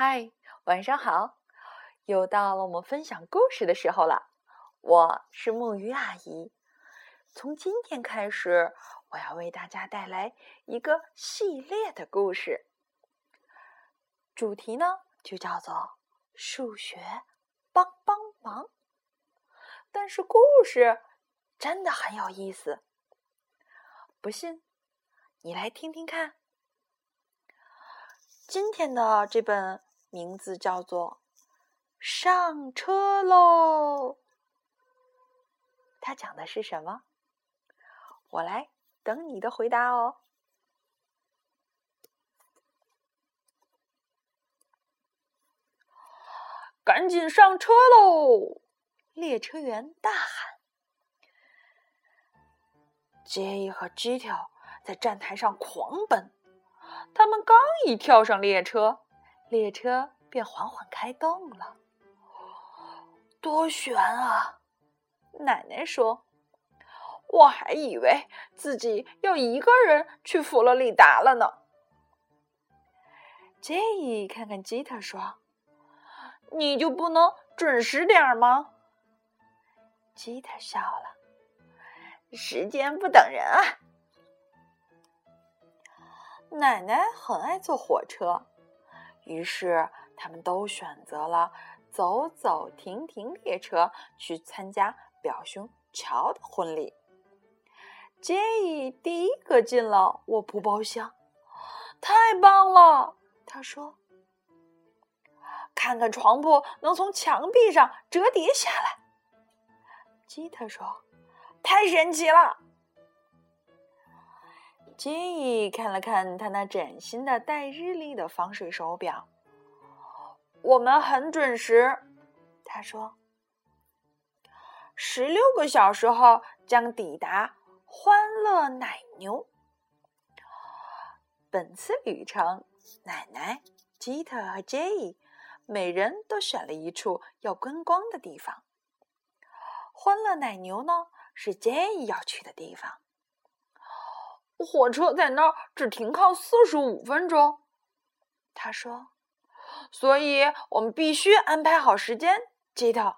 嗨，晚上好！又到了我们分享故事的时候了。我是木鱼阿姨。从今天开始，我要为大家带来一个系列的故事。主题呢，就叫做“数学帮帮忙”。但是故事真的很有意思，不信你来听听看。今天的这本名字叫做《上车喽》，它讲的是什么？我来等你的回答哦。赶紧上车喽！列车员大喊。J 和 G 条在站台上狂奔。他们刚一跳上列车，列车便缓缓开动了。多悬啊！奶奶说：“我还以为自己要一个人去佛罗里达了呢。”杰伊看看吉他说：“你就不能准时点儿吗？”吉他笑了：“时间不等人啊。”奶奶很爱坐火车，于是他们都选择了走走停停列车去参加表兄乔的婚礼。杰伊第一个进了卧铺包厢，太棒了！他说：“看看床铺能从墙壁上折叠下来。”吉特说：“太神奇了！”杰伊看了看他那崭新的带日历的防水手表，我们很准时。他说：“十六个小时后将抵达欢乐奶牛。”本次旅程，奶奶、吉特和杰伊每人都选了一处要观光的地方。欢乐奶牛呢，是杰伊要去的地方。火车在那儿只停靠四十五分钟，他说，所以我们必须安排好时间。吉特，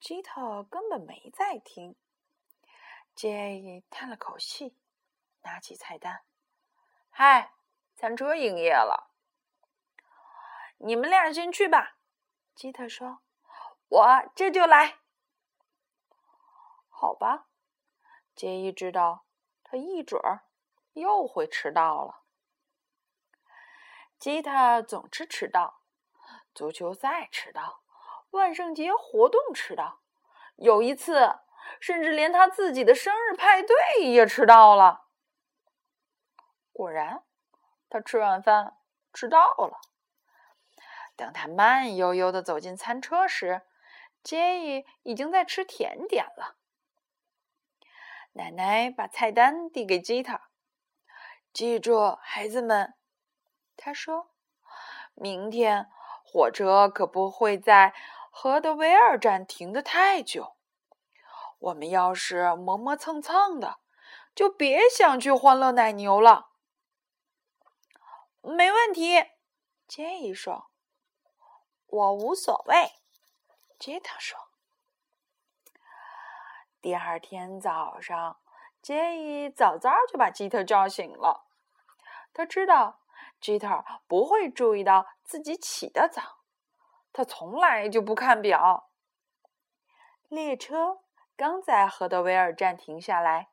吉特根本没在听。杰伊叹了口气，拿起菜单：“嗨，餐车营业了，你们俩先去吧。”吉特说：“我这就来。”好吧。杰伊知道，他一准儿又会迟到了。吉他总是迟到，足球赛迟到，万圣节活动迟到，有一次甚至连他自己的生日派对也迟到了。果然，他吃完饭迟到了。等他慢悠悠的走进餐车时，杰伊已经在吃甜点了。奶奶把菜单递给吉他，记住，孩子们，他说：“明天火车可不会在荷德维尔站停的太久。我们要是磨磨蹭蹭的，就别想去欢乐奶牛了。”没问题，杰伊说：“我无所谓。”吉他说。第二天早上，杰伊早早就把吉特叫醒了。他知道吉特不会注意到自己起得早，他从来就不看表。列车刚在赫德维尔站停下来，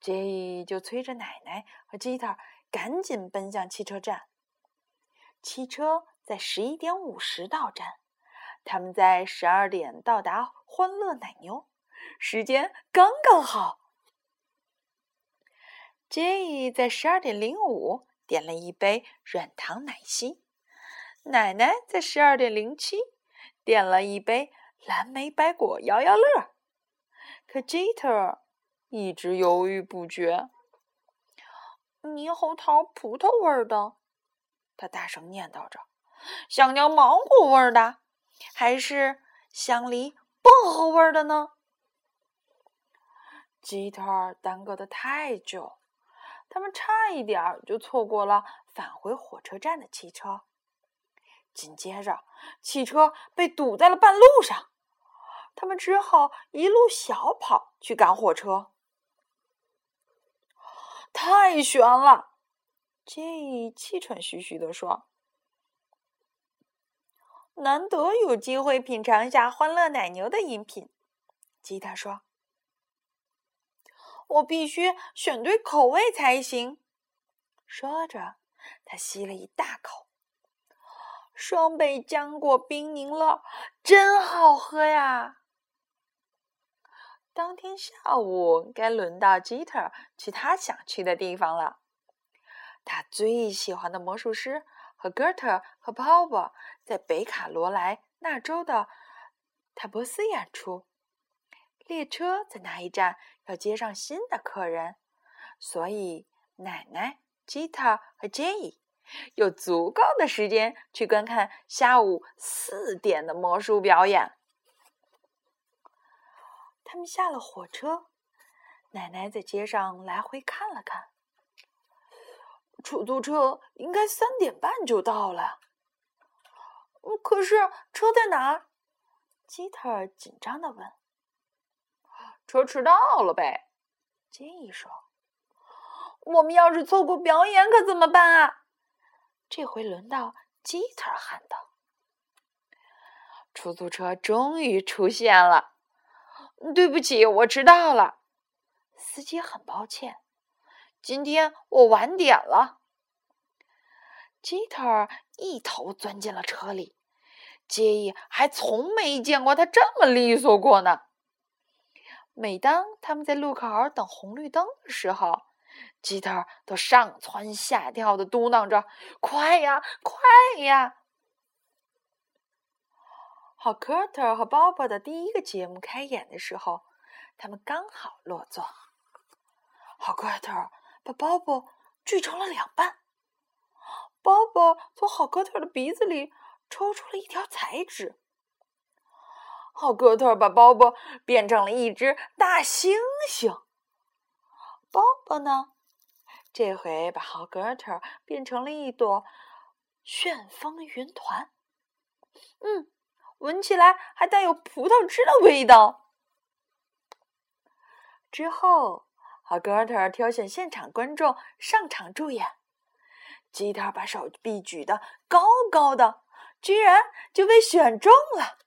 杰伊就催着奶奶和吉特赶紧奔向汽车站。汽车在十一点五十到站，他们在十二点到达欢乐奶牛。时间刚刚好。杰伊在十二点零五点了一杯软糖奶昔，奶奶在十二点零七点了一杯蓝莓白果摇摇乐，可吉特一直犹豫不决。猕猴桃葡萄味的，他大声念叨着；香蕉芒果味的，还是香梨薄荷味的呢？吉特耽搁的太久，他们差一点就错过了返回火车站的汽车。紧接着，汽车被堵在了半路上，他们只好一路小跑去赶火车。太悬了！这气喘吁吁地说：“难得有机会品尝一下欢乐奶牛的饮品。”吉他说：“我必须选对口味才行。”说着，他吸了一大口。双倍浆果冰柠乐真好喝呀！当天下午该轮到吉特去他想去的地方了。他最喜欢的魔术师和哥特和鲍勃在北卡罗来纳州的塔博斯演出。列车在那一站要接上新的客人，所以奶奶、吉特和杰伊。有足够的时间去观看下午四点的魔术表演。他们下了火车，奶奶在街上来回看了看。出租车应该三点半就到了。可是车在哪儿？基特紧张的问。车迟到了呗，杰伊说。我们要是错过表演可怎么办啊？这回轮到吉特喊道：“出租车终于出现了！对不起，我迟到了。司机很抱歉，今天我晚点了。”吉特一头钻进了车里，杰伊还从没见过他这么利索过呢。每当他们在路口等红绿灯的时候，吉特都上蹿下跳的嘟囔着：“快呀，快呀！”好，科特和鲍勃的第一个节目开演的时候，他们刚好落座。好，科特把鲍勃锯成了两半，鲍勃从好科特的鼻子里抽出了一条彩纸。好，科特把包包变成了一只大猩猩。包包呢？这回把好格特变成了一朵旋风云团，嗯，闻起来还带有葡萄汁的味道。之后，好格特挑选现场观众上场助演，吉特把手臂举得高高的，居然就被选中了。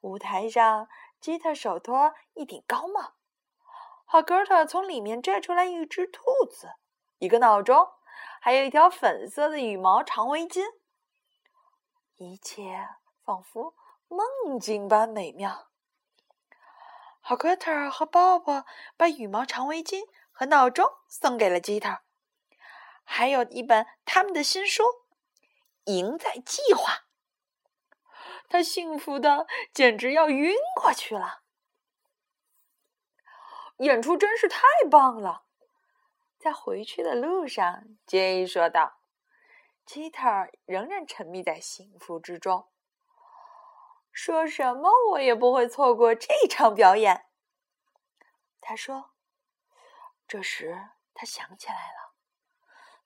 舞台上，吉特手托一顶高帽。哈，格特从里面拽出来一只兔子，一个闹钟，还有一条粉色的羽毛长围巾。一切仿佛梦境般美妙。好，格特和鲍勃把羽毛长围巾和闹钟送给了吉特，还有一本他们的新书《赢在计划》。他幸福的简直要晕过去了。演出真是太棒了！在回去的路上，杰伊说道：“吉特仍然沉迷在幸福之中，说什么我也不会错过这场表演。”他说。这时他想起来了，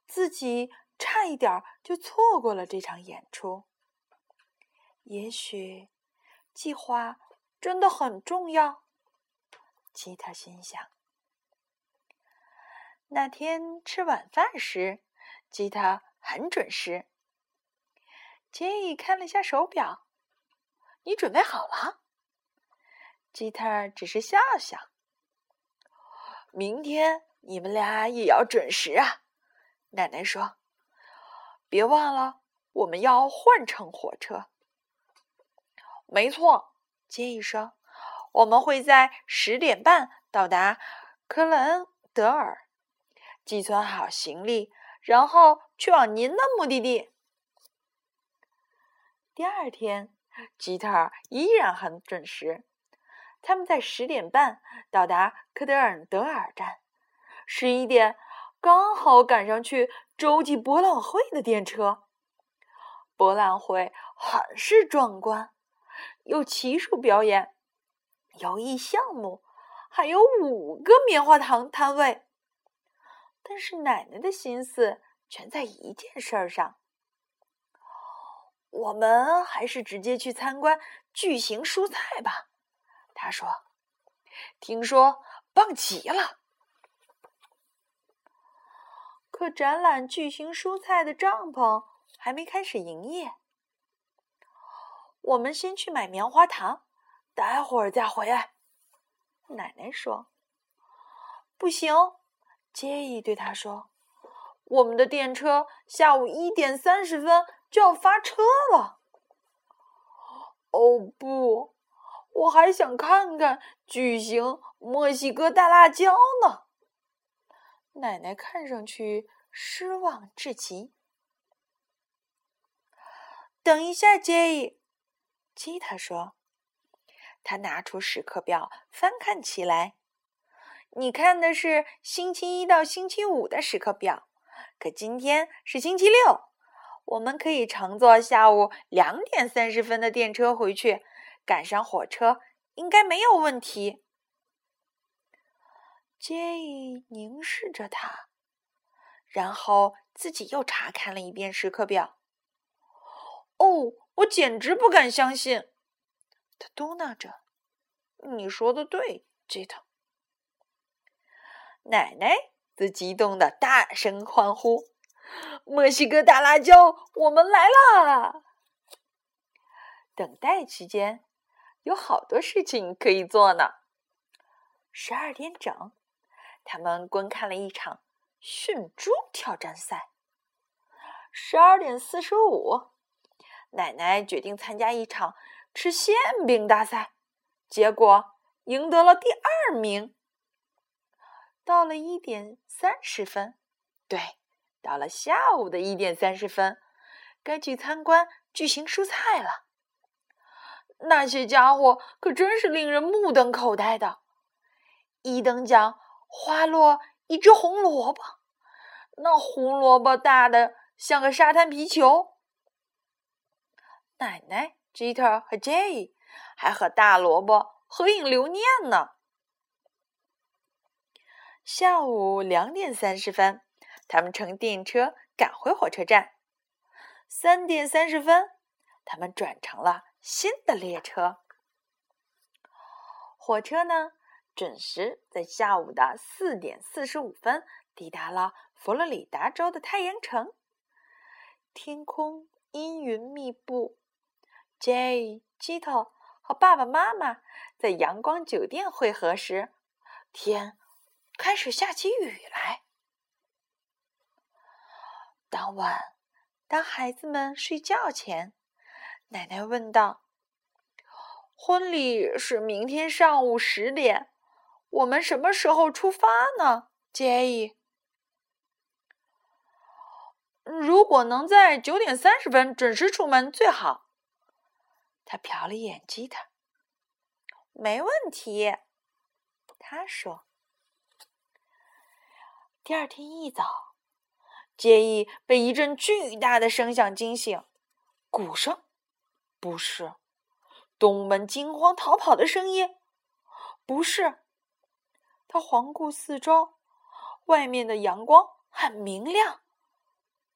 自己差一点就错过了这场演出。也许，计划真的很重要。吉特心想：“那天吃晚饭时，吉特很准时。”杰伊看了下手表，“你准备好了？”吉特只是笑笑。“明天你们俩也要准时啊！”奶奶说，“别忘了，我们要换乘火车。”“没错。”杰伊说。我们会在十点半到达科伦德尔，寄存好行李，然后去往您的目的地。第二天，吉特尔依然很准时。他们在十点半到达科德尔德尔站，十一点刚好赶上去洲际博览会的电车。博览会很是壮观，有骑术表演。游艺项目还有五个棉花糖摊位，但是奶奶的心思全在一件事儿上。我们还是直接去参观巨型蔬菜吧，他说。听说棒极了。可展览巨型蔬菜的帐篷还没开始营业。我们先去买棉花糖，待会儿再回来。奶奶说：“不行。”杰伊对他说：“我们的电车下午一点三十分就要发车了。”哦不，我还想看看巨型墨西哥大辣椒呢。奶奶看上去失望至极。等一下，杰伊。吉他说：“他拿出时刻表，翻看起来。你看的是星期一到星期五的时刻表，可今天是星期六。我们可以乘坐下午两点三十分的电车回去，赶上火车应该没有问题。”杰伊凝视着他，然后自己又查看了一遍时刻表。哦。我简直不敢相信，他嘟囔着：“你说的对，吉特。”奶奶则激动的大声欢呼：“墨西哥大辣椒，我们来啦！”等待期间，有好多事情可以做呢。十二点整，他们观看了一场驯猪挑战赛。十二点四十五。奶奶决定参加一场吃馅饼大赛，结果赢得了第二名。到了一点三十分，对，到了下午的一点三十分，该去参观巨型蔬菜了。那些家伙可真是令人目瞪口呆的。一等奖花落一只红萝卜，那红萝卜大的像个沙滩皮球。奶奶、吉特和 J 还和大萝卜合影留念呢。下午两点三十分，他们乘电车赶回火车站。三点三十分，他们转乘了新的列车。火车呢，准时在下午的四点四十五分抵达了佛罗里达州的太阳城。天空阴云密布。J、吉特和爸爸妈妈在阳光酒店会合时，天开始下起雨来。当晚，当孩子们睡觉前，奶奶问道：“婚礼是明天上午十点，我们什么时候出发呢？”杰伊，如果能在九点三十分准时出门最好。他瞟了眼吉他，没问题。他说：“第二天一早，杰伊被一阵巨大的声响惊醒。鼓声？不是。动物们惊慌逃跑的声音？不是。他环顾四周，外面的阳光很明亮。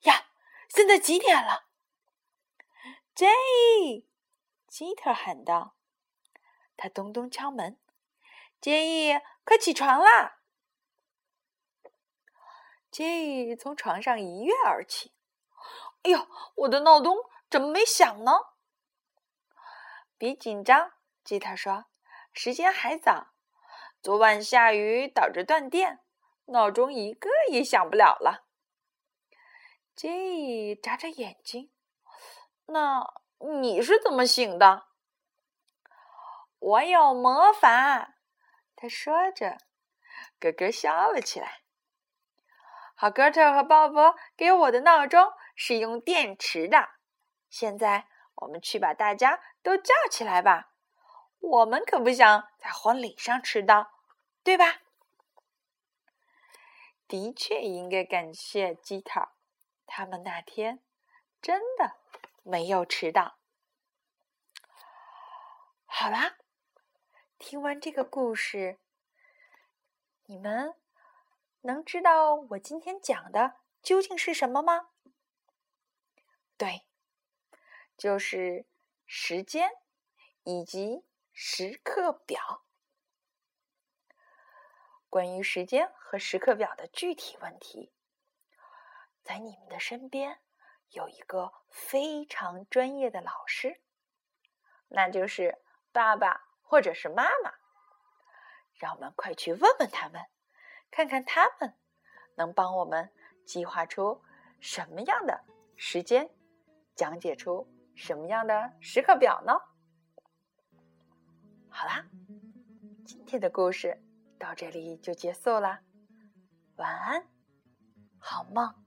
呀，现在几点了？杰伊。”吉特喊道：“他咚咚敲门，杰伊，快起床啦！”杰伊从床上一跃而起。“哎呦，我的闹钟怎么没响呢？”别紧张，吉特说：“时间还早。昨晚下雨导致断电，闹钟一个也响不了了。”杰伊眨眨眼睛，那。你是怎么醒的？我有魔法，他说着，咯咯笑了起来。好，哥特和鲍勃给我的闹钟是用电池的。现在我们去把大家都叫起来吧。我们可不想在婚礼上迟到，对吧？的确应该感谢吉特，他们那天真的。没有迟到。好啦，听完这个故事，你们能知道我今天讲的究竟是什么吗？对，就是时间以及时刻表。关于时间和时刻表的具体问题，在你们的身边有一个非常专业的老师，那就是爸爸或者是妈妈。让我们快去问问他们，看看他们能帮我们计划出什么样的时间，讲解出什么样的时刻表呢？好啦，今天的故事到这里就结束啦，晚安，好梦。